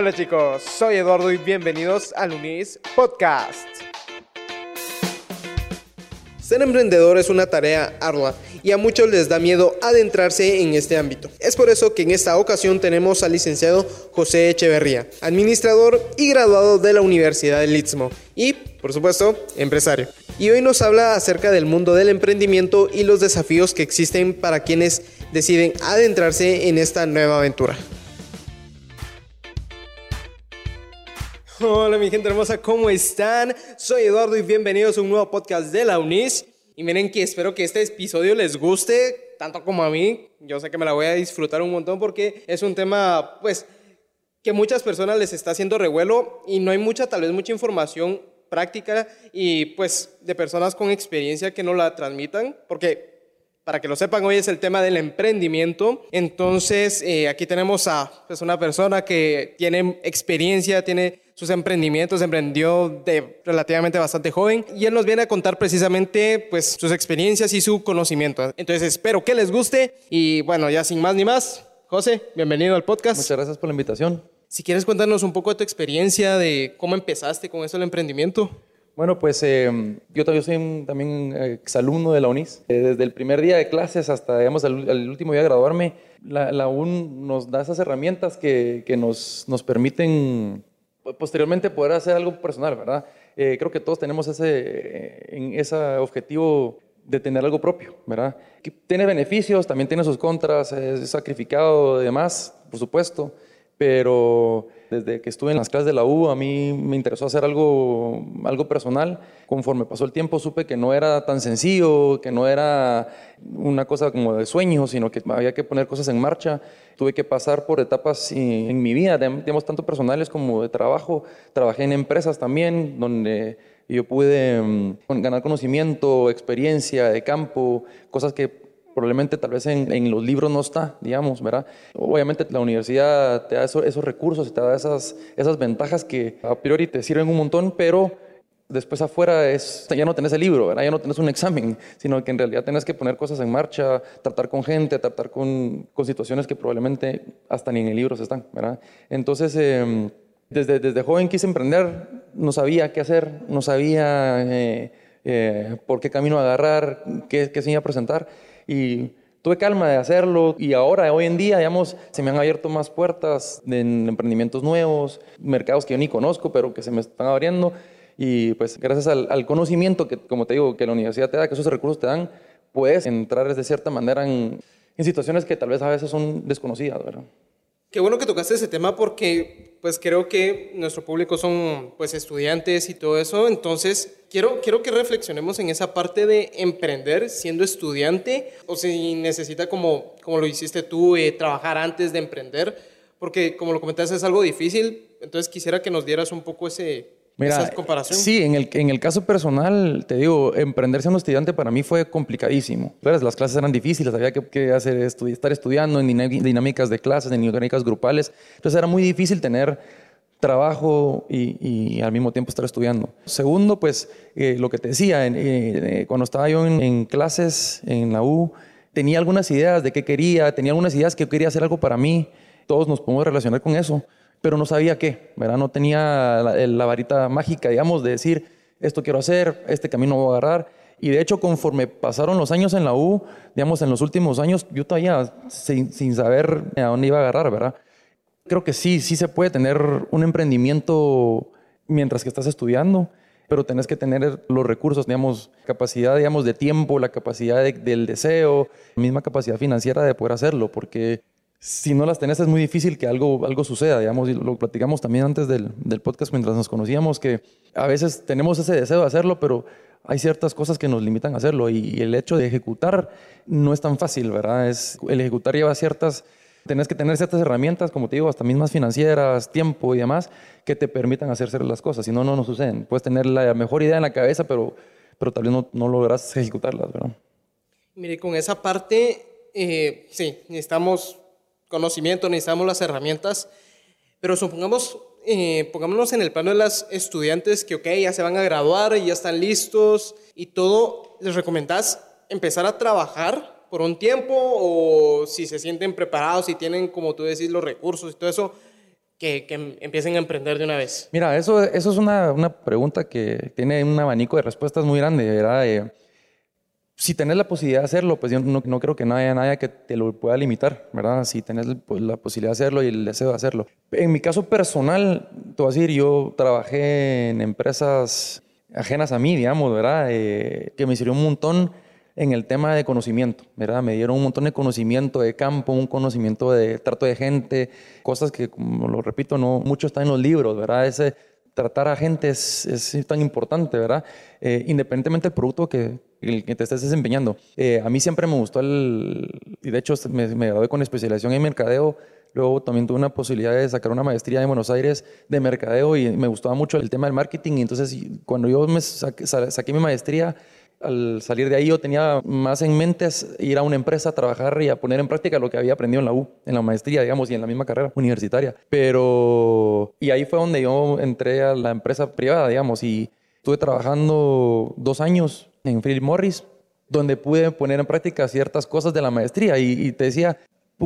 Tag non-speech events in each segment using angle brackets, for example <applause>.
Hola chicos, soy Eduardo y bienvenidos al Unis Podcast. Ser emprendedor es una tarea ardua y a muchos les da miedo adentrarse en este ámbito. Es por eso que en esta ocasión tenemos al licenciado José Echeverría, administrador y graduado de la Universidad del Istmo y, por supuesto, empresario. Y hoy nos habla acerca del mundo del emprendimiento y los desafíos que existen para quienes deciden adentrarse en esta nueva aventura. Hola mi gente hermosa, ¿cómo están? Soy Eduardo y bienvenidos a un nuevo podcast de la UNIS. Y miren que espero que este episodio les guste, tanto como a mí. Yo sé que me la voy a disfrutar un montón porque es un tema, pues, que muchas personas les está haciendo revuelo y no hay mucha, tal vez mucha información práctica y pues de personas con experiencia que no la transmitan, porque para que lo sepan, hoy es el tema del emprendimiento. Entonces, eh, aquí tenemos a pues, una persona que tiene experiencia, tiene sus emprendimientos, emprendió de relativamente bastante joven y él nos viene a contar precisamente pues, sus experiencias y su conocimiento. Entonces, espero que les guste y bueno, ya sin más ni más, José, bienvenido al podcast. Muchas gracias por la invitación. Si quieres contarnos un poco de tu experiencia, de cómo empezaste con eso del emprendimiento. Bueno, pues eh, yo todavía soy también exalumno de la UNIS. Eh, desde el primer día de clases hasta, digamos, el, último día de graduarme, la, la UN nos da esas herramientas que, que nos, nos, permiten posteriormente poder hacer algo personal, ¿verdad? Eh, creo que todos tenemos ese, en ese objetivo de tener algo propio, ¿verdad? Que tiene beneficios, también tiene sus contras, es sacrificado y demás, por supuesto, pero desde que estuve en las clases de la U, a mí me interesó hacer algo, algo personal. Conforme pasó el tiempo, supe que no era tan sencillo, que no era una cosa como de sueño, sino que había que poner cosas en marcha. Tuve que pasar por etapas en mi vida, digamos, tanto personales como de trabajo. Trabajé en empresas también, donde yo pude mm, ganar conocimiento, experiencia de campo, cosas que probablemente tal vez en, los libros no está, digamos, ¿verdad? Obviamente la universidad te da esos recursos, te da esas, ventajas que a priori te sirven un montón, pero después afuera ya no tenés el libro, ¿verdad? ya no tenés un examen, sino que en realidad tenés que poner cosas en marcha, tratar con gente, tratar con, con situaciones que probablemente hasta ni en el libro se están. ¿verdad? Entonces, em, desde, desde joven quise emprender, no sabía qué hacer, no sabía eh, eh, por qué camino agarrar, qué, qué se iba a presentar y tuve calma de hacerlo y ahora, hoy en día, digamos, se me han abierto más puertas en emprendimientos nuevos, mercados que yo ni conozco, pero que se me están abriendo y pues gracias al, conocimiento que, como te digo, que la universidad te da, que esos recursos te dan, puedes entrar de cierta manera en, en situaciones que tal vez a veces son desconocidas, ¿verdad? Qué bueno que tocaste ese tema porque pues creo que nuestro público son pues estudiantes y todo eso, entonces quiero, quiero que reflexionemos en esa parte de emprender siendo estudiante o si necesita como, como lo hiciste tú, eh, trabajar antes de emprender, porque como lo comentaste es algo difícil, entonces quisiera que nos dieras un poco ese, Mira, comparación. Sí, en el, en el caso personal, te digo, emprender siendo estudiante para mí fue complicadísimo. Las clases eran difíciles, había que, hacer estar estudiando en dinámicas de clases, en dinámicas grupales. Entonces era muy difícil tener trabajo y, al mismo tiempo estar estudiando. Segundo, pues eh, lo que te decía, eh, cuando estaba yo en, en, clases en la U, tenía algunas ideas de qué quería, tenía algunas ideas que yo quería hacer algo para mí. Todos nos podemos relacionar con eso pero no sabía qué, ¿verdad? No tenía la, varita mágica, digamos, de decir, esto quiero hacer, este camino voy a agarrar. Y de hecho, conforme pasaron los años en la U, digamos, en los últimos años, yo todavía sin, saber a dónde iba a agarrar, ¿verdad? Creo que sí, sí se puede tener un emprendimiento mientras que estás estudiando, pero tenés que tener los recursos, digamos, capacidad, digamos, de tiempo, la capacidad del deseo, misma capacidad financiera de poder hacerlo, porque si no las tenés es muy difícil que algo, algo suceda, digamos, y lo platicamos también antes del, del, podcast mientras nos conocíamos, que a veces tenemos ese deseo de hacerlo, pero hay ciertas cosas que nos limitan a hacerlo y el hecho de ejecutar no es tan fácil, ¿verdad? Es, el ejecutar lleva ciertas, tenés que tener ciertas herramientas, como te digo, hasta mismas financieras, tiempo y demás, que te permitan hacer las cosas, si no, no nos suceden. Puedes tener la mejor idea en la cabeza, pero, pero tal vez no, no logras ejecutarlas, ¿verdad? Mire, con esa parte, eh, sí, necesitamos conocimiento, necesitamos las herramientas, pero supongamos, eh, pongámonos en el plano de las estudiantes que, ok, ya se van a graduar y ya están listos y todo, ¿les recomendás empezar a trabajar por un tiempo o si se sienten preparados, si tienen, como tú decís, los recursos y todo eso, que, que empiecen a emprender de una vez? Mira, eso, eso es una, una pregunta que tiene un abanico de respuestas muy grande, ¿verdad? Eh, si tenés la posibilidad de hacerlo, pues yo no, no creo que haya nadie que te lo pueda limitar, ¿verdad? Si tenés pues, la posibilidad de hacerlo y el deseo de hacerlo. En mi caso personal, te voy a decir, yo trabajé en empresas ajenas a mí, digamos, ¿verdad? Eh, que me sirvió un montón en el tema de conocimiento, ¿verdad? Me dieron un montón de conocimiento de campo, un conocimiento de trato de gente, cosas que, como lo repito, no mucho está en los libros, ¿verdad? Ese tratar a gente es, es tan importante, ¿verdad? Eh, independientemente del producto que, te estés desempeñando. Eh, a mí siempre me gustó el, y de hecho me, me gradué con especialización en mercadeo, Luego también tuve una posibilidad de sacar una maestría en Buenos Aires de mercadeo y me gustaba mucho el tema del marketing. Entonces, cuando yo me saqué, mi maestría, al salir de ahí yo tenía más en mente ir a una empresa a trabajar y a poner en práctica lo que había aprendido en la U, en la maestría, digamos, y en la misma carrera universitaria. Pero, y ahí fue donde yo entré a la empresa privada, digamos, y estuve trabajando dos años en Philip Morris, donde pude poner en práctica ciertas cosas de la maestría. Y, te decía,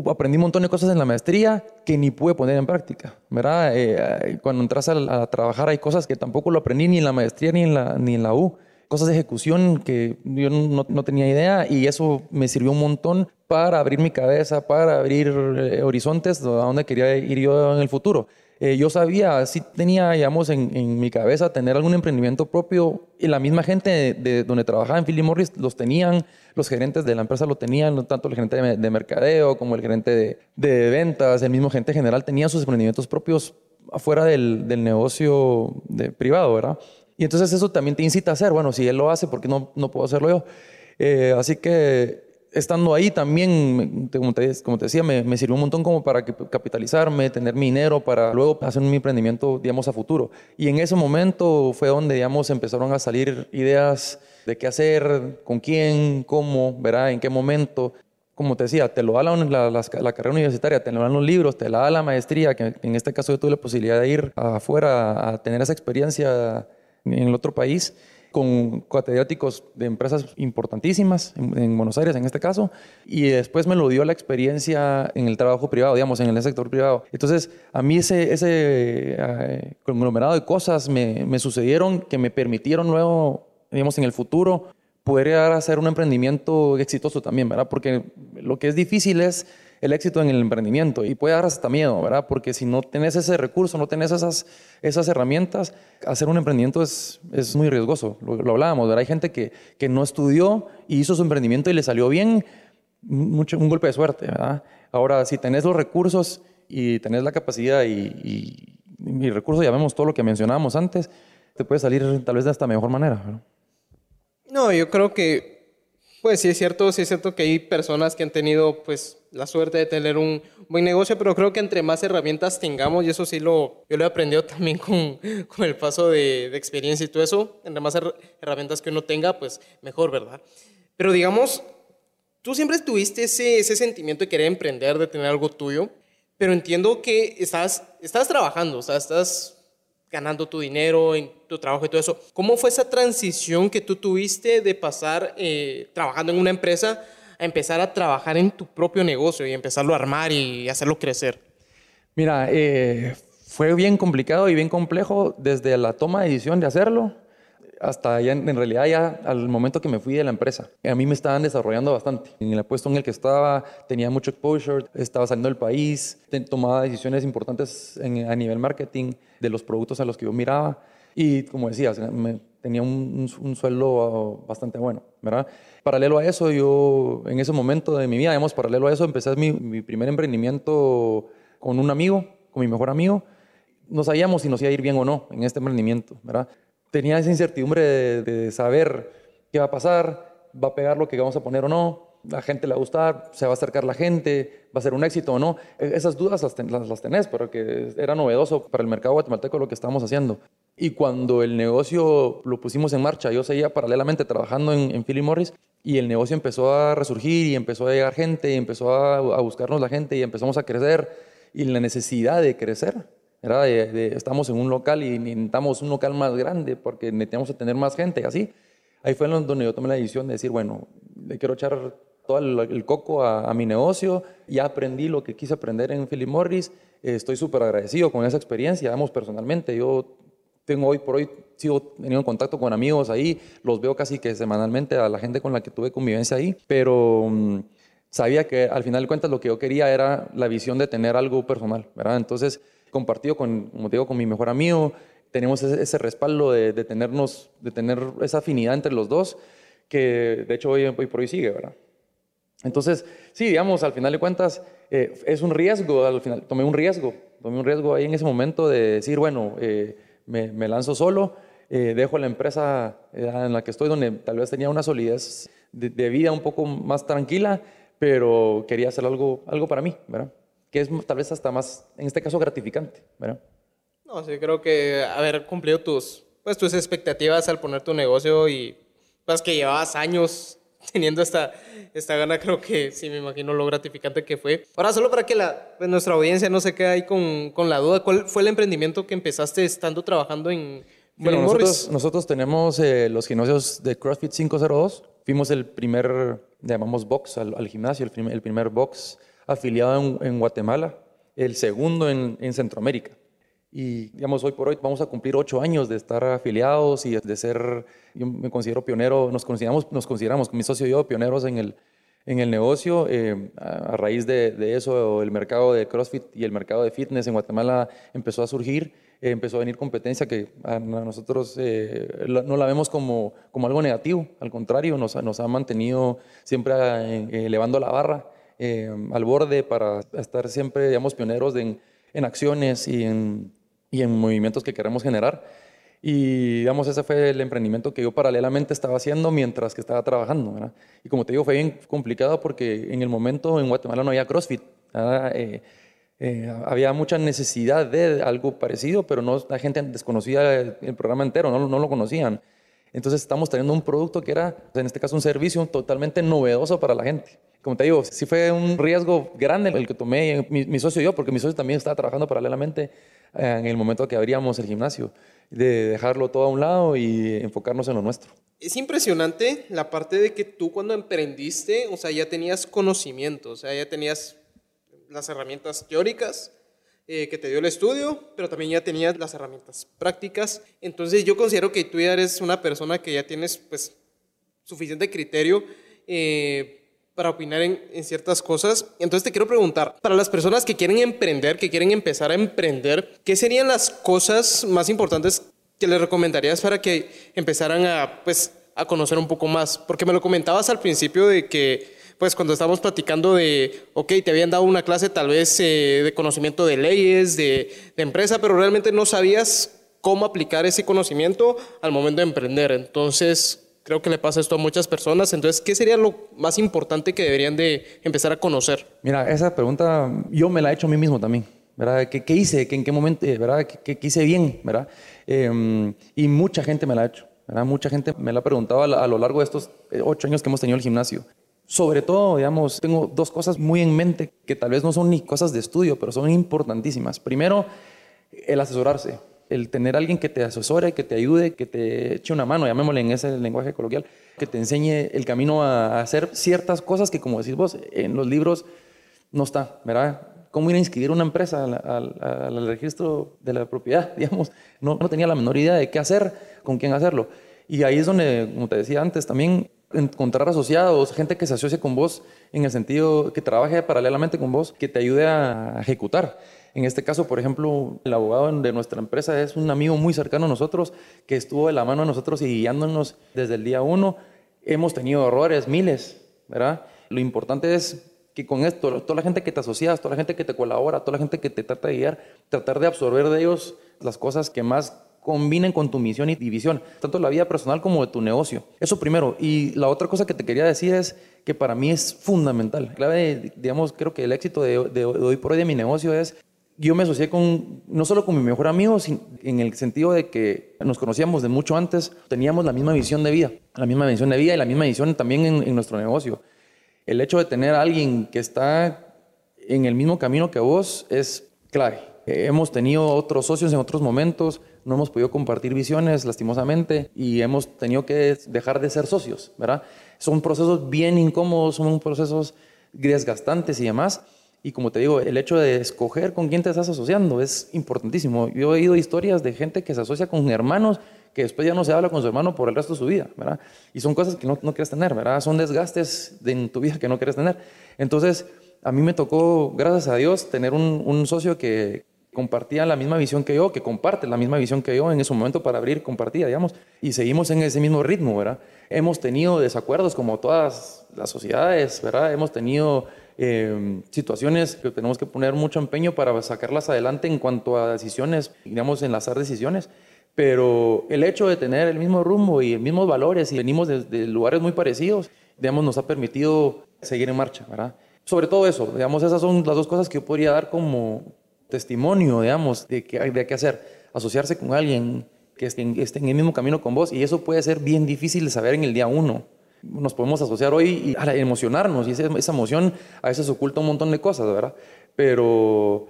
aprendí un montón de cosas en la maestría que ni pude poner en práctica, ¿verdad? Eh, cuando entras a, trabajar hay cosas que tampoco lo aprendí ni en la maestría ni en la, ni en la U. Cosas de ejecución que yo no, no tenía idea y eso me sirvió un montón para abrir mi cabeza, para abrir eh, horizontes a donde quería ir yo en el futuro. Eh, yo sabía, sí tenía, digamos, en, en, mi cabeza tener algún emprendimiento propio y la misma gente de, donde trabajaba en Philip Morris los tenían, los gerentes de la empresa lo tenían, tanto el gerente de, mercadeo como el gerente de, de, ventas, el mismo gerente general tenía sus emprendimientos propios afuera del, del negocio de, privado, ¿verdad? Y entonces eso también te incita a hacer, bueno, si él lo hace, ¿por qué no, no puedo hacerlo yo? Eh, así que estando ahí también, como te, como te decía, me, sirvió un montón como para capitalizarme, tener mi dinero para luego hacer mi emprendimiento, digamos, a futuro. Y en ese momento fue donde, digamos, empezaron a salir ideas de qué hacer, con quién, cómo, ¿verdad? En qué momento. Como te decía, te lo da la, la, carrera universitaria, te lo dan los libros, te la da la maestría, que en este caso yo tuve la posibilidad de ir afuera a tener esa experiencia en el otro país con catedráticos de empresas importantísimas, en, Buenos Aires en este caso, y después me lo dio la experiencia en el trabajo privado, digamos, en el sector privado. Entonces, a mí ese, ese eh, conglomerado de cosas me, me sucedieron que me permitieron luego, digamos, en el futuro poder llegar a hacer un emprendimiento exitoso también, ¿verdad? Porque lo que es difícil es el éxito en el emprendimiento y puede dar hasta miedo, ¿verdad? Porque si no tenés ese recurso, no tenés esas, esas herramientas, hacer un emprendimiento es, es muy riesgoso. Lo, hablábamos, ¿verdad? Hay gente que, que no estudió y hizo su emprendimiento y le salió bien, mucho, un golpe de suerte, ¿verdad? Ahora, si tenés los recursos y tenés la capacidad y, y, recursos, ya vemos todo lo que mencionábamos antes, te puede salir tal vez de esta mejor manera. No, yo creo que pues sí es cierto, sí es cierto que hay personas que han tenido pues la suerte de tener un buen negocio, pero creo que entre más herramientas tengamos, y eso sí lo, yo lo he aprendido <laughs> también con, con el paso de, de, experiencia y todo eso, entre más herramientas que uno tenga, pues mejor, ¿verdad? Pero digamos, tú siempre tuviste ese, ese sentimiento de querer emprender, de tener algo tuyo, pero entiendo que estás, estás trabajando, o sea, estás ganando tu dinero en tu trabajo y todo eso. ¿Cómo fue esa transición que tú tuviste de pasar eh, trabajando en una empresa a empezar a trabajar en tu propio negocio y empezarlo a armar y hacerlo crecer? Mira, eh, fue bien complicado y bien complejo desde la toma de decisión de hacerlo hasta ya, en realidad ya al momento que me fui de la empresa. A mí me estaban desarrollando bastante. En el puesto en el que estaba tenía mucho exposure, estaba saliendo del país, tomaba decisiones importantes a nivel marketing de los productos a los que yo miraba. Y como decías, me, tenía un, un, sueldo bastante bueno, ¿verdad? Paralelo a eso, yo en ese momento de mi vida, digamos, paralelo a eso, empecé mi, mi primer emprendimiento con un amigo, con mi mejor amigo. No sabíamos si nos iba a ir bien o no en este emprendimiento, ¿verdad? tenía esa incertidumbre de, saber qué va a pasar, va a pegar lo que vamos a poner o no, la gente le va a gustar, se va a acercar la gente, va a ser un éxito o no. E, esas dudas las, las, tenés, porque era novedoso para el mercado guatemalteco lo que estábamos haciendo. Y cuando el negocio lo pusimos en marcha, yo seguía paralelamente trabajando en, en Morris y el negocio empezó a resurgir y empezó a llegar gente y empezó a, a buscarnos la gente y empezamos a crecer. Y la necesidad de crecer estamos en un local y necesitamos un local más grande porque necesitamos tener más gente, así. Ahí fue donde yo tomé la decisión de decir, bueno, le quiero echar todo el, coco a, mi negocio, ya aprendí lo que quise aprender en Philip Morris, estoy súper agradecido con esa experiencia, vamos, personalmente, yo tengo hoy por hoy, sigo teniendo contacto con amigos ahí, los veo casi que semanalmente a la gente con la que tuve convivencia ahí, pero mm, sabía que al final de cuentas lo que yo quería era la visión de tener algo personal, ¿verdad? Entonces, compartido con, como digo, con mi mejor amigo, tenemos ese, respaldo de, tenernos, de tener esa afinidad entre los dos, que de hecho hoy, hoy por hoy sigue, ¿verdad? Entonces, sí, digamos, al final de cuentas, eh, es un riesgo, al final, tomé un riesgo, tomé un riesgo ahí en ese momento de decir, bueno, eh, me, lanzo solo, eh, dejo la empresa en la que estoy, donde tal vez tenía una solidez de, vida un poco más tranquila, pero quería hacer algo, algo para mí, ¿verdad? Que es tal vez hasta más, en este caso, gratificante, ¿verdad? No, sí, creo que haber cumplido tus, pues, tus expectativas al poner tu negocio y pues que llevabas años <laughs> teniendo esta, esta gana, creo que sí me imagino lo gratificante que fue. Ahora, solo para que la, pues, nuestra audiencia no se quede ahí con, con, la duda, ¿cuál fue el emprendimiento que empezaste estando trabajando en... Bueno, nosotros, nosotros, tenemos eh, los gimnasios de CrossFit 502. Fuimos el primer, llamamos box al, gimnasio, el primer, el primer, box afiliado en, en Guatemala, el segundo en, en Centroamérica. Y, digamos, hoy por hoy vamos a cumplir ocho años de estar afiliados y de ser, yo me considero pionero, nos consideramos, nos consideramos mi socio y yo, pioneros en el, en el negocio. Eh, a, raíz de, de, eso, el mercado de CrossFit y el mercado de fitness en Guatemala empezó a surgir, eh, empezó a venir competencia que a, nosotros eh, no la vemos como, como algo negativo, al contrario, nos, nos ha mantenido siempre elevando la barra al borde para estar siempre, digamos, pioneros en, en acciones y en y en movimientos que queremos generar. Y digamos, ese fue el emprendimiento que yo paralelamente estaba haciendo mientras que estaba trabajando. ¿verdad? Y como te digo, fue bien complicado porque en el momento en Guatemala no había CrossFit. Eh, eh, había mucha necesidad de algo parecido, pero no, la gente desconocía el, programa entero, no, no, lo conocían. Entonces estamos teniendo un producto que era, en este caso, un servicio totalmente novedoso para la gente. Como te digo, sí fue un riesgo grande el que tomé mi, mi socio y yo, porque mi socio también estaba trabajando paralelamente en el momento que abríamos el gimnasio, de dejarlo todo a un lado y enfocarnos en lo nuestro. Es impresionante la parte de que tú cuando emprendiste, o sea, ya tenías conocimiento, o sea, ya tenías las herramientas teóricas eh, que te dio el estudio, pero también ya tenías las herramientas prácticas. Entonces yo considero que tú ya eres una persona que ya tienes pues suficiente criterio eh, para opinar en, ciertas cosas. Entonces te quiero preguntar, para las personas que quieren emprender, que quieren empezar a emprender, ¿qué serían las cosas más importantes que les recomendarías para que empezaran a, pues, a conocer un poco más? Porque me lo comentabas al principio de que, pues, cuando estábamos platicando de, ok, te habían dado una clase tal vez eh, de conocimiento de leyes, de, de empresa, pero realmente no sabías cómo aplicar ese conocimiento al momento de emprender. Entonces, creo que le pasa esto a muchas personas. Entonces, ¿qué sería lo más importante que deberían de empezar a conocer? Mira, esa pregunta yo me la he hecho a mí mismo también. ¿verdad? ¿Qué, qué hice? ¿Qué, ¿En qué momento? ¿verdad? ¿Qué, qué hice bien? ¿verdad? Em, y mucha gente me la ha hecho. ¿verdad? Mucha gente me la ha preguntado a, lo largo de estos eh, ocho años que hemos tenido el gimnasio. Sobre todo, digamos, tengo dos cosas muy en mente que tal vez no son ni cosas de estudio, pero son importantísimas. Primero, el asesorarse el tener alguien que te asesore, que te ayude, que te eche una mano, llamémosle en ese lenguaje coloquial, que te enseñe el camino a hacer ciertas cosas que, como decís vos, en los libros no está, ¿verdad? ¿Cómo ir a inscribir una empresa al, registro de la propiedad? <laughs> Digamos, no, no tenía la menor idea de qué hacer, con quién hacerlo. Y ahí es donde, como te decía antes, también encontrar asociados, gente que se asocie con vos en el sentido que trabaje paralelamente con vos, que te ayude a ejecutar. En este caso, por ejemplo, el abogado de nuestra empresa es un amigo muy cercano a nosotros que estuvo de la mano a nosotros y guiándonos desde el día uno. Hemos tenido errores, miles, ¿verdad? Lo importante es que con esto, toda la gente que te asocias, toda la gente que te colabora, toda la gente que te trata de guiar, tratar de absorber de ellos las cosas que más combinen con tu misión y visión, tanto la vida personal como de tu negocio. Eso primero. Y la otra cosa que te quería decir es que para mí es fundamental. Clave, digamos, creo que el éxito de, de hoy por hoy de mi negocio es yo me asocié con, no solo con mi mejor amigo, sino en el sentido de que nos conocíamos de mucho antes, teníamos la misma visión de vida, la misma visión de vida y la misma visión también en, nuestro negocio. El hecho de tener a alguien que está en el mismo camino que vos es clave. Hemos tenido otros socios en otros momentos, no hemos podido compartir visiones, lastimosamente, y hemos tenido que dejar de ser socios, ¿verdad? Son procesos bien incómodos, son procesos desgastantes y demás. Y como te digo, el hecho de escoger con quién te estás asociando es importantísimo. Yo he oído historias de gente que se asocia con hermanos que después ya no se habla con su hermano por el resto de su vida, ¿verdad? Y son cosas que no, no quieres tener, ¿verdad? Son desgastes de, en tu vida que no quieres tener. Entonces, a mí me tocó, gracias a Dios, tener un, un socio que compartía la misma visión que yo, que comparte la misma visión que yo en ese momento para abrir, compartía, digamos, y seguimos en ese mismo ritmo, ¿verdad? Hemos tenido desacuerdos como todas las sociedades, ¿verdad? Hemos tenido eh, situaciones que tenemos que poner mucho empeño para sacarlas adelante en cuanto a decisiones, digamos, enlazar decisiones. Pero el hecho de tener el mismo rumbo y los mismos valores y venimos de, lugares muy parecidos, digamos, nos ha permitido seguir en marcha, ¿verdad? Sobre todo eso, digamos, esas son las dos cosas que yo podría dar como testimonio, digamos, de hay de qué hacer. Asociarse con alguien que esté en el mismo camino con vos y eso puede ser bien difícil de saber en el día uno nos podemos asociar hoy y a emocionarnos y esa, esa, emoción a veces oculta un montón de cosas, ¿verdad? Pero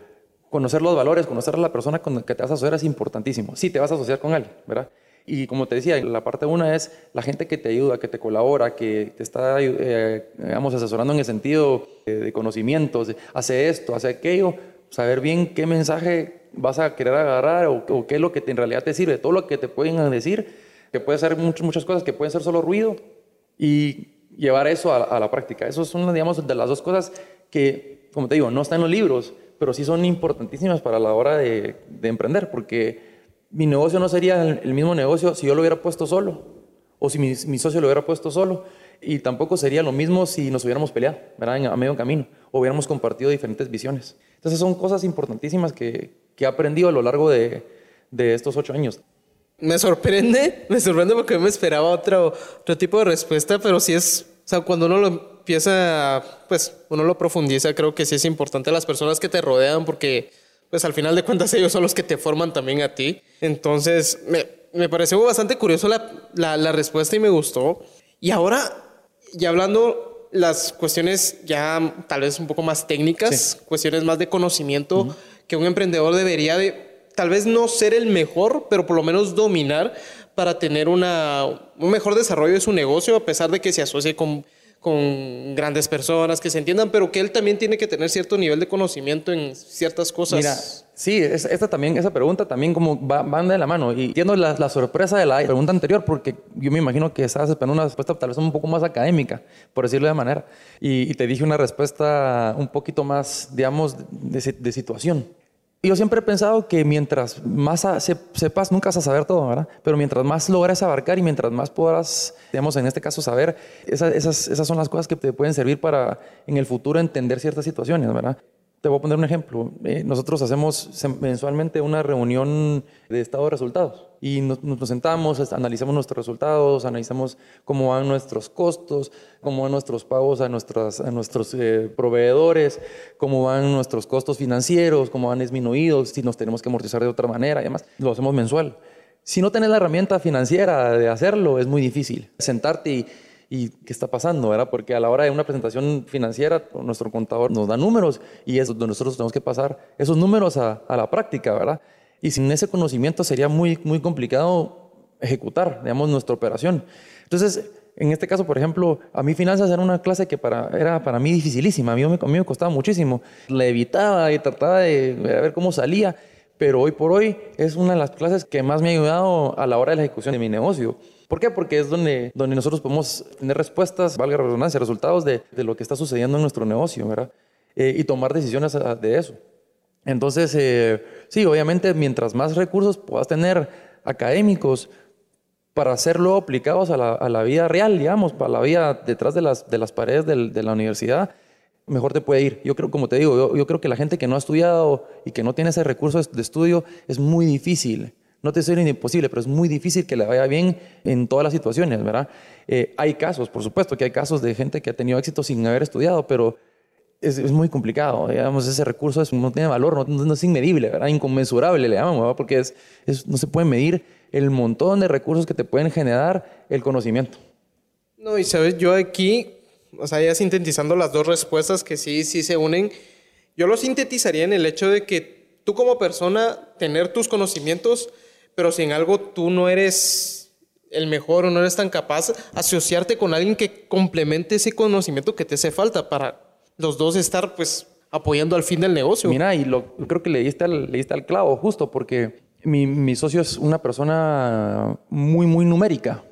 conocer los valores, conocer a la persona con la que te vas a asociar es importantísimo. Sí, te vas a asociar con alguien, ¿verdad? Y como te decía, la parte una es la gente que te ayuda, que te colabora, que te está, eh, digamos, asesorando en el sentido de conocimientos, hace esto, hace aquello, saber bien qué mensaje vas a querer agarrar o, qué es lo que en realidad te sirve, todo lo que te pueden decir, que puede ser muchas, muchas cosas que pueden ser solo ruido y llevar eso a, la práctica. Eso son, digamos, de las dos cosas que, como te digo, no están en los libros, pero sí son importantísimas para la hora de, emprender, porque mi negocio no sería el, mismo negocio si yo lo hubiera puesto solo, o si mi, socio lo hubiera puesto solo, y tampoco sería lo mismo si nos hubiéramos peleado, ¿verdad? a medio camino, o hubiéramos compartido diferentes visiones. Entonces son cosas importantísimas que, he aprendido a lo largo de estos ocho años. Me sorprende, <laughs> me sorprende porque me esperaba otro, otro tipo de respuesta, pero sí es, o sea, cuando uno lo empieza, pues uno lo profundiza, creo que sí es importante las personas que te rodean porque pues al final de cuentas ellos son los que te forman también a ti. Entonces me, me pareció bastante curioso la, la, la, respuesta y me gustó. Y ahora, ya hablando las cuestiones ya tal vez un poco más técnicas, cuestiones más de conocimiento que un emprendedor debería de tal vez no ser el mejor, pero por lo menos dominar para tener una, un mejor desarrollo de su negocio, a pesar de que se asocie con con grandes personas que se entiendan, pero que él también tiene que tener cierto nivel de conocimiento en ciertas cosas. Mira, sí, esta también, esa pregunta también como va, van de la mano. Y entiendo la, la, sorpresa de la pregunta anterior, porque yo me imagino que estabas esperando una respuesta tal vez un poco más académica, por decirlo de manera. Y, te dije una respuesta un poquito más, digamos, de, de situación yo siempre he pensado que mientras más sepas, nunca vas a saber todo, ¿verdad? Pero mientras más logras abarcar y mientras más podrás, digamos, en este caso, saber, esas, esas, esas son las cosas que te pueden servir para en el futuro entender ciertas situaciones, ¿verdad? Te voy a poner un ejemplo. Eh, nosotros hacemos mensualmente una reunión de estado de resultados y nos, sentamos, analizamos nuestros resultados, analizamos cómo van nuestros costos, cómo van nuestros pagos a, nuestras, a nuestros eh, proveedores, cómo van nuestros costos financieros, cómo van disminuidos, si nos tenemos que amortizar de otra manera y demás. Lo hacemos mensual. Si no tenés la herramienta financiera de hacerlo, es muy difícil. Sentarte y y qué está pasando, ¿verdad? Porque a la hora de una presentación financiera, nuestro contador nos da números y es donde nosotros tenemos que pasar esos números a, a, la práctica, ¿verdad? Y sin ese conocimiento sería muy, muy complicado ejecutar, digamos, nuestra operación. Entonces, en este caso, por ejemplo, a mí finanzas era una clase que para, era para mí dificilísima, a mí, a mí me costaba muchísimo. La evitaba y trataba de ver cómo salía, pero hoy por hoy es una de las clases que más me ha ayudado a la hora de la ejecución de mi negocio. ¿Por qué? Porque es donde, donde nosotros podemos tener respuestas, valga la redundancia, resultados de, de lo que está sucediendo en nuestro negocio, ¿verdad? Eh, y tomar decisiones de eso. Entonces, eh, sí, obviamente, mientras más recursos puedas tener académicos para hacerlo aplicados a la, a la, vida real, digamos, para la vida detrás de las, de las paredes de, la universidad, mejor te puede ir. Yo creo, como te digo, yo, creo que la gente que no ha estudiado y que no tiene ese recurso de estudio es muy difícil no te ni imposible, pero es muy difícil que le vaya bien en todas las situaciones, ¿verdad? Eh, hay casos, por supuesto, que hay casos de gente que ha tenido éxito sin haber estudiado, pero es, muy complicado. Digamos, ese recurso no tiene valor, no, es inmedible, ¿verdad? Inconmensurable, le llamamos, ¿verdad? Porque es, no se puede medir el montón de recursos que te pueden generar el conocimiento. No, y sabes, yo aquí, o sea, ya sintetizando las dos respuestas que sí, sí se unen, yo lo sintetizaría en el hecho de que tú como persona, tener tus conocimientos pero si en algo tú no eres el mejor o no eres tan capaz, asociarte con alguien que complemente ese conocimiento que te hace falta para los dos estar pues apoyando al fin del negocio. Mira, y lo, creo que le diste al, le diste al clavo justo porque mi, mi socio es una persona muy, muy numérica.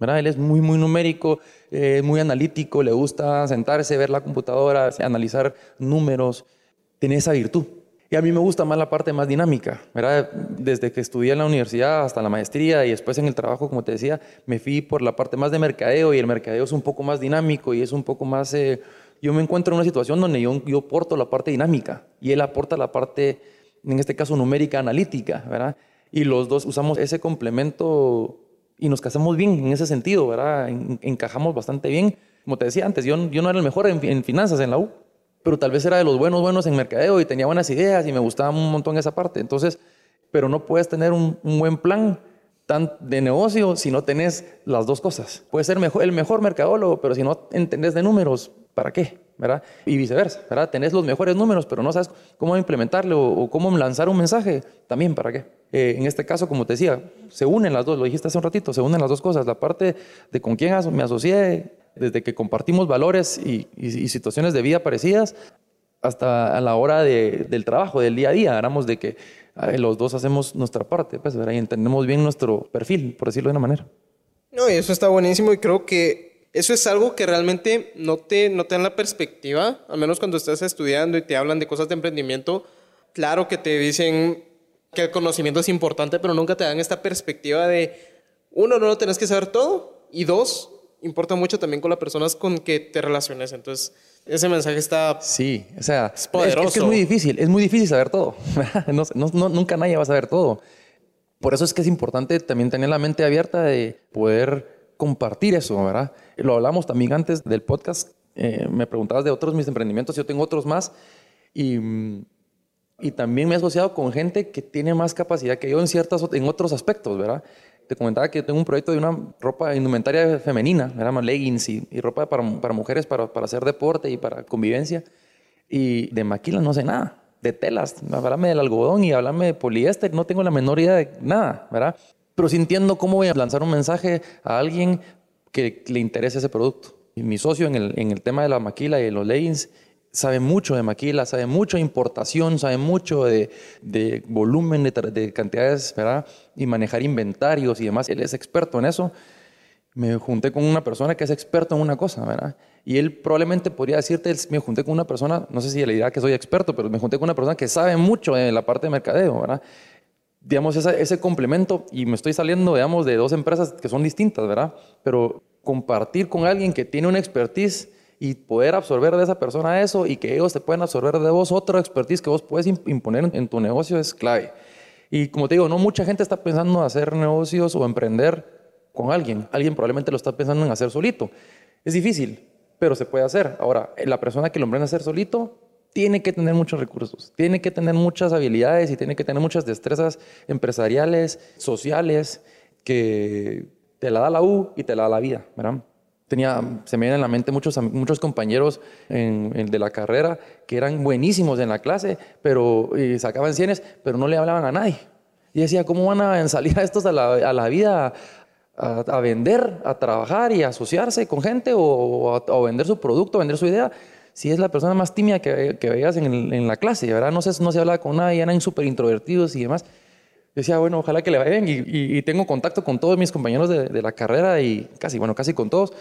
¿verdad? Él es muy, muy numérico, eh, muy analítico, le gusta sentarse, ver la computadora, analizar números, tiene esa virtud. Y a mí me gusta más la parte más dinámica, ¿verdad? Desde que estudié en la universidad hasta la maestría y después en el trabajo, como te decía, me fui por la parte más de mercadeo y el mercadeo es un poco más dinámico y es un poco más... Eh, yo me encuentro en una situación donde yo, aporto la parte dinámica y él aporta la parte, en este caso, numérica, analítica, ¿verdad? Y los dos usamos ese complemento y nos casamos bien en ese sentido, ¿verdad? encajamos bastante bien. Como te decía antes, yo no era el mejor en, finanzas en la U, pero tal vez era de los buenos, buenos en mercadeo y tenía buenas ideas y me gustaba un montón esa parte. Entonces, pero no puedes tener un, buen plan tan de negocio si no tenés las dos cosas. Puedes ser mejor, el mejor mercadólogo, pero si no entendés de números, ¿para qué? ¿verdad? Y viceversa, ¿verdad? Tenés los mejores números, pero no sabes cómo implementarlo o, cómo lanzar un mensaje, también ¿para qué? Eh, en este caso, como te decía, se unen las dos, lo dijiste hace un ratito, se unen las dos cosas, la parte de con quién me asocié, desde que compartimos valores y, situaciones de vida parecidas, hasta a la hora del trabajo, del día a día, hablamos de que los dos hacemos nuestra parte, pues, ¿verdad? y entendemos bien nuestro perfil, por decirlo de una manera. No, y eso está buenísimo y creo que eso es algo que realmente no te, no te dan la perspectiva, al menos cuando estás estudiando y te hablan de cosas de emprendimiento. Claro que te dicen que el conocimiento es importante, pero nunca te dan esta perspectiva de, uno, no lo tenés que saber todo, y dos, importa mucho también con las personas con que te relaciones. Entonces, ese mensaje está. Sí, o sea, es, poderoso. Es, que es muy difícil, es muy difícil saber todo. <laughs> no, nunca nadie va a saber todo. Por eso es que es importante también tener la mente abierta de poder compartir eso, ¿verdad? Lo hablamos también antes del podcast. Eh, me preguntabas de otros mis emprendimientos, yo tengo otros más. Y, y también me he asociado con gente que tiene más capacidad que yo en, ciertas, en otros aspectos, ¿verdad? Te comentaba que tengo un proyecto de una ropa indumentaria femenina, ¿verdad? leggings y, ropa para, para mujeres para, para, hacer deporte y para convivencia. Y de maquila no sé nada, de telas, háblame del algodón y háblame de poliéster, no tengo la menor idea de nada, ¿verdad? pero sintiendo cómo voy a lanzar un mensaje a alguien que le interese ese producto. Y mi socio en el, en el tema de la maquila y de los leggings sabe mucho de maquila, sabe mucho de importación, sabe mucho de, de volumen, de, de, cantidades, ¿verdad? Y manejar inventarios y demás. Él es experto en eso. Me junté con una persona que es experto en una cosa, ¿verdad? Y él probablemente podría decirte, me junté con una persona, no sé si le dirá que soy experto, pero me junté con una persona que sabe mucho en la parte de mercadeo, ¿verdad? digamos, ese complemento y me estoy saliendo, digamos, de dos empresas que son distintas, ¿verdad? Pero compartir con alguien que tiene una expertise y poder absorber de esa persona eso y que ellos te pueden absorber de vos otra expertise que vos puedes imponer en tu negocio es clave. Y como te digo, no mucha gente está pensando en hacer negocios o emprender con alguien. Alguien probablemente lo está pensando en hacer solito. Es difícil, pero se puede hacer. Ahora, la persona que lo emprende a hacer solito tiene que tener muchos recursos, tiene que tener muchas habilidades y tiene que tener muchas destrezas empresariales, sociales, que te la da la U y te la da la vida, ¿verdad? Tenía, se me vienen en la mente muchos, muchos compañeros en, de la carrera que eran buenísimos en la clase, pero sacaban cienes, pero no le hablaban a nadie. Y decía, ¿cómo van a <laughs> salir a estos a la, a la vida a, a, vender, a trabajar y a asociarse con gente o, a, o vender su producto, a vender su idea? si es la persona más tímida que, que veías en, la clase, ¿verdad? No se, no se hablaba con nadie, eran súper introvertidos y demás. Decía, bueno, ojalá que le vaya bien. Y, tengo contacto con todos mis compañeros de, la carrera y casi, bueno, casi con todos.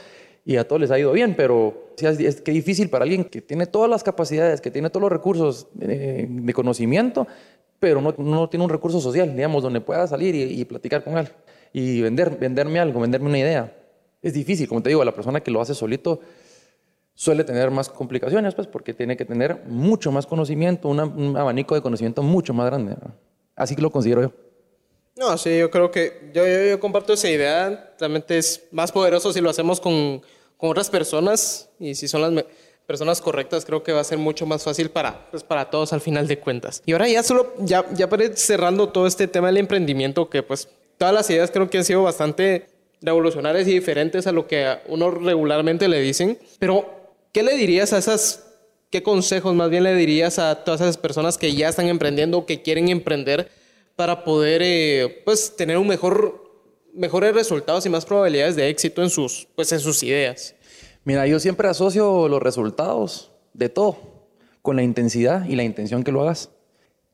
Y a todos les ha ido bien, pero es, que difícil para alguien que tiene todas las capacidades, que tiene todos los recursos de, conocimiento, pero no, no, tiene un recurso social, digamos, donde pueda salir y, y platicar con él y vender, venderme algo, venderme una idea. Es difícil, como te digo, la persona que lo hace solito suele tener más complicaciones, pues, porque tiene que tener mucho más conocimiento, un abanico de conocimiento mucho más grande. Así que lo considero yo. No, sí, yo creo que yo, yo, comparto esa idea. Realmente es más poderoso si lo hacemos con, con otras personas y si son las personas correctas, creo que va a ser mucho más fácil para, pues, para todos al final de cuentas. Y ahora ya solo, ya, ya cerrando todo este tema del emprendimiento, que pues todas las ideas creo que han sido bastante revolucionarias y diferentes a lo que uno regularmente le dicen, pero ¿Qué le dirías a esas, qué consejos más bien le dirías a todas esas personas que ya están emprendiendo que quieren emprender para poder eh, pues tener un mejor mejores resultados y más probabilidades de éxito en sus pues en sus ideas? Mira, yo siempre asocio los resultados de todo con la intensidad y la intención que lo hagas.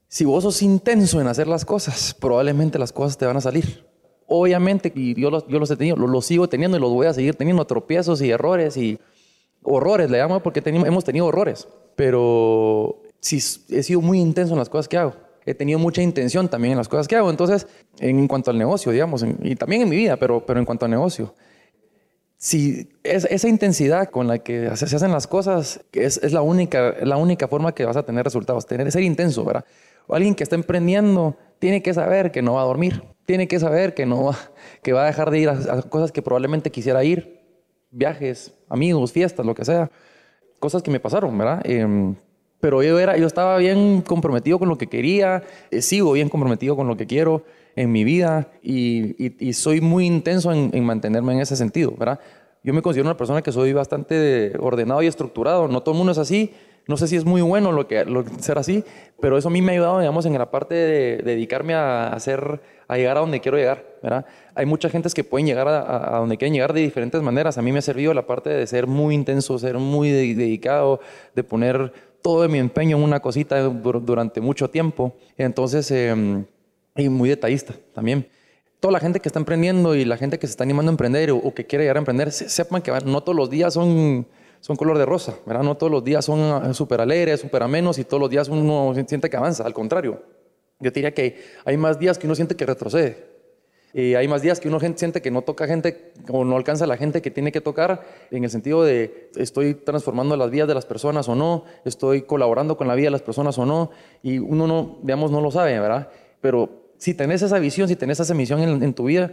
Si vos sos intenso en hacer las cosas, probablemente las cosas te van a salir. Obviamente, y yo los, yo los he tenido, los, sigo teniendo y los voy a seguir teniendo, tropiezos y errores y horrores, le llamo porque hemos tenido horrores. Pero sí, he sido muy intenso en las cosas que hago. He tenido mucha intención también en las cosas que hago. Entonces, en cuanto al negocio, digamos, y también en mi vida, pero, pero en cuanto al negocio, si es, esa intensidad con la que se, hacen las cosas es, es, la, única, la única forma que vas a tener resultados, tener, ser intenso, ¿verdad? O alguien que está emprendiendo tiene que saber que no va a dormir, tiene que saber que, no va, que va a dejar de ir a, cosas que probablemente quisiera ir, viajes, amigos, fiestas, lo que sea, cosas que me pasaron, ¿verdad? Em, pero yo, era, yo estaba bien comprometido con lo que quería, eh, sigo bien comprometido con lo que quiero en mi vida y, soy muy intenso en, mantenerme en ese sentido, ¿verdad? Yo me considero una persona que soy bastante ordenado y estructurado, no todo el mundo es así, no sé si es muy bueno lo que, ser así, pero eso a mí me ha ayudado, digamos, en la parte de, dedicarme a hacer, a llegar a donde quiero llegar, ¿verdad? Hay mucha gente que pueden llegar a, donde quieren llegar de diferentes maneras. A mí me ha servido la parte de ser muy intenso, ser muy dedicado, de poner todo mi empeño en una cosita durante mucho tiempo. Entonces, em, y muy detallista también. Toda la gente que está emprendiendo y la gente que se está animando a emprender o, que quiere llegar a emprender, sepan que no todos los días son, son color de rosa, ¿verdad? No todos los días son ah, súper alegres, súper amenos y todos los días uno siente que avanza. Al contrario, yo diría que hay más días que uno siente que retrocede. Y hay más días que uno siente que no toca gente o no alcanza la gente que tiene que tocar en el sentido de estoy transformando las vidas de las personas o no, estoy colaborando con la vida de las personas o no, y uno no, digamos, no lo sabe, ¿verdad? Pero si tenés esa visión, si tenés esa misión en, tu vida,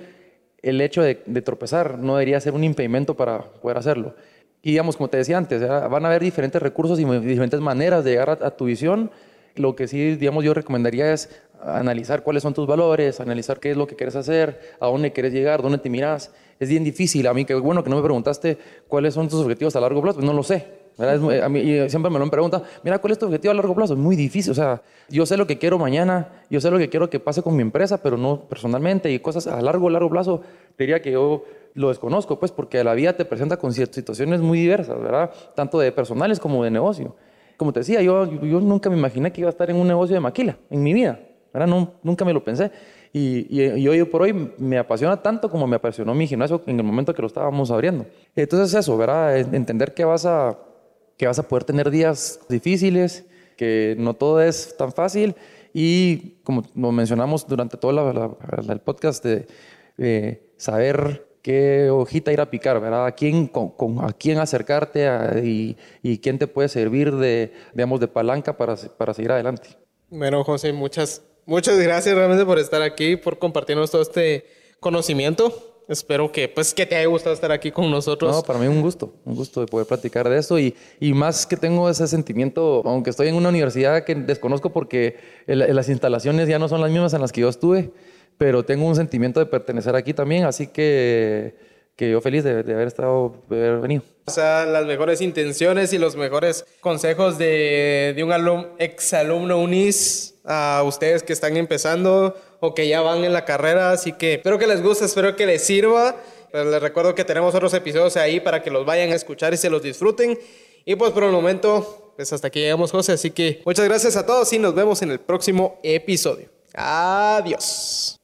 el hecho de, tropezar no debería ser un impedimento para poder hacerlo. Y digamos, como te decía antes, van a haber diferentes recursos y diferentes maneras de llegar a, tu visión. Lo que sí, digamos, yo recomendaría es analizar cuáles son tus valores, analizar qué es lo que quieres hacer, a dónde quieres llegar, dónde te miras. Es bien difícil. A mí, que bueno que no me preguntaste cuáles son tus objetivos a largo plazo, pues no lo sé a mí siempre me lo han preguntado, mira, ¿cuál es tu objetivo a largo plazo? Es muy difícil, o sea, yo sé lo que quiero mañana, yo sé lo que quiero que pase con mi empresa, pero no personalmente y cosas a largo, largo plazo, diría que yo lo desconozco, pues porque la vida te presenta con situaciones muy diversas, ¿verdad? Tanto de personales como de negocio. Como te decía, yo, yo nunca me imaginé que iba a estar en un negocio de maquila en mi vida, ¿verdad? No, nunca me lo pensé. Y, y, hoy por hoy me apasiona tanto como me apasionó mi gimnasio en el momento que lo estábamos abriendo. Entonces eso, ¿verdad? Entender que vas a que vas a poder tener días difíciles, que no todo es tan fácil y como lo mencionamos durante todo el podcast, de, saber qué hojita ir a picar, ¿verdad? A quién, con, a quién acercarte y, y, quién te puede servir de, digamos, de palanca para, para seguir adelante. Bueno, José, muchas, muchas gracias realmente por estar aquí, por compartirnos todo este conocimiento. Espero que, pues, que te haya gustado estar aquí con nosotros. No, para mí un gusto, un gusto de poder platicar de eso y, y más que tengo ese sentimiento, aunque estoy en una universidad que desconozco porque las instalaciones ya no son las mismas en las que yo estuve, pero tengo un sentimiento de pertenecer aquí también, así que que yo feliz de, haber estado, de haber venido. O sea, las mejores intenciones y los mejores consejos de, de un alum, exalumno UNIS a ustedes que están empezando o que ya van en la carrera. Así que espero que les guste, espero que les sirva. Pero les recuerdo que tenemos otros episodios ahí para que los vayan a escuchar y se los disfruten. Y pues por el momento, pues hasta aquí llegamos, José. Así que muchas gracias a todos y nos vemos en el próximo episodio. Adiós.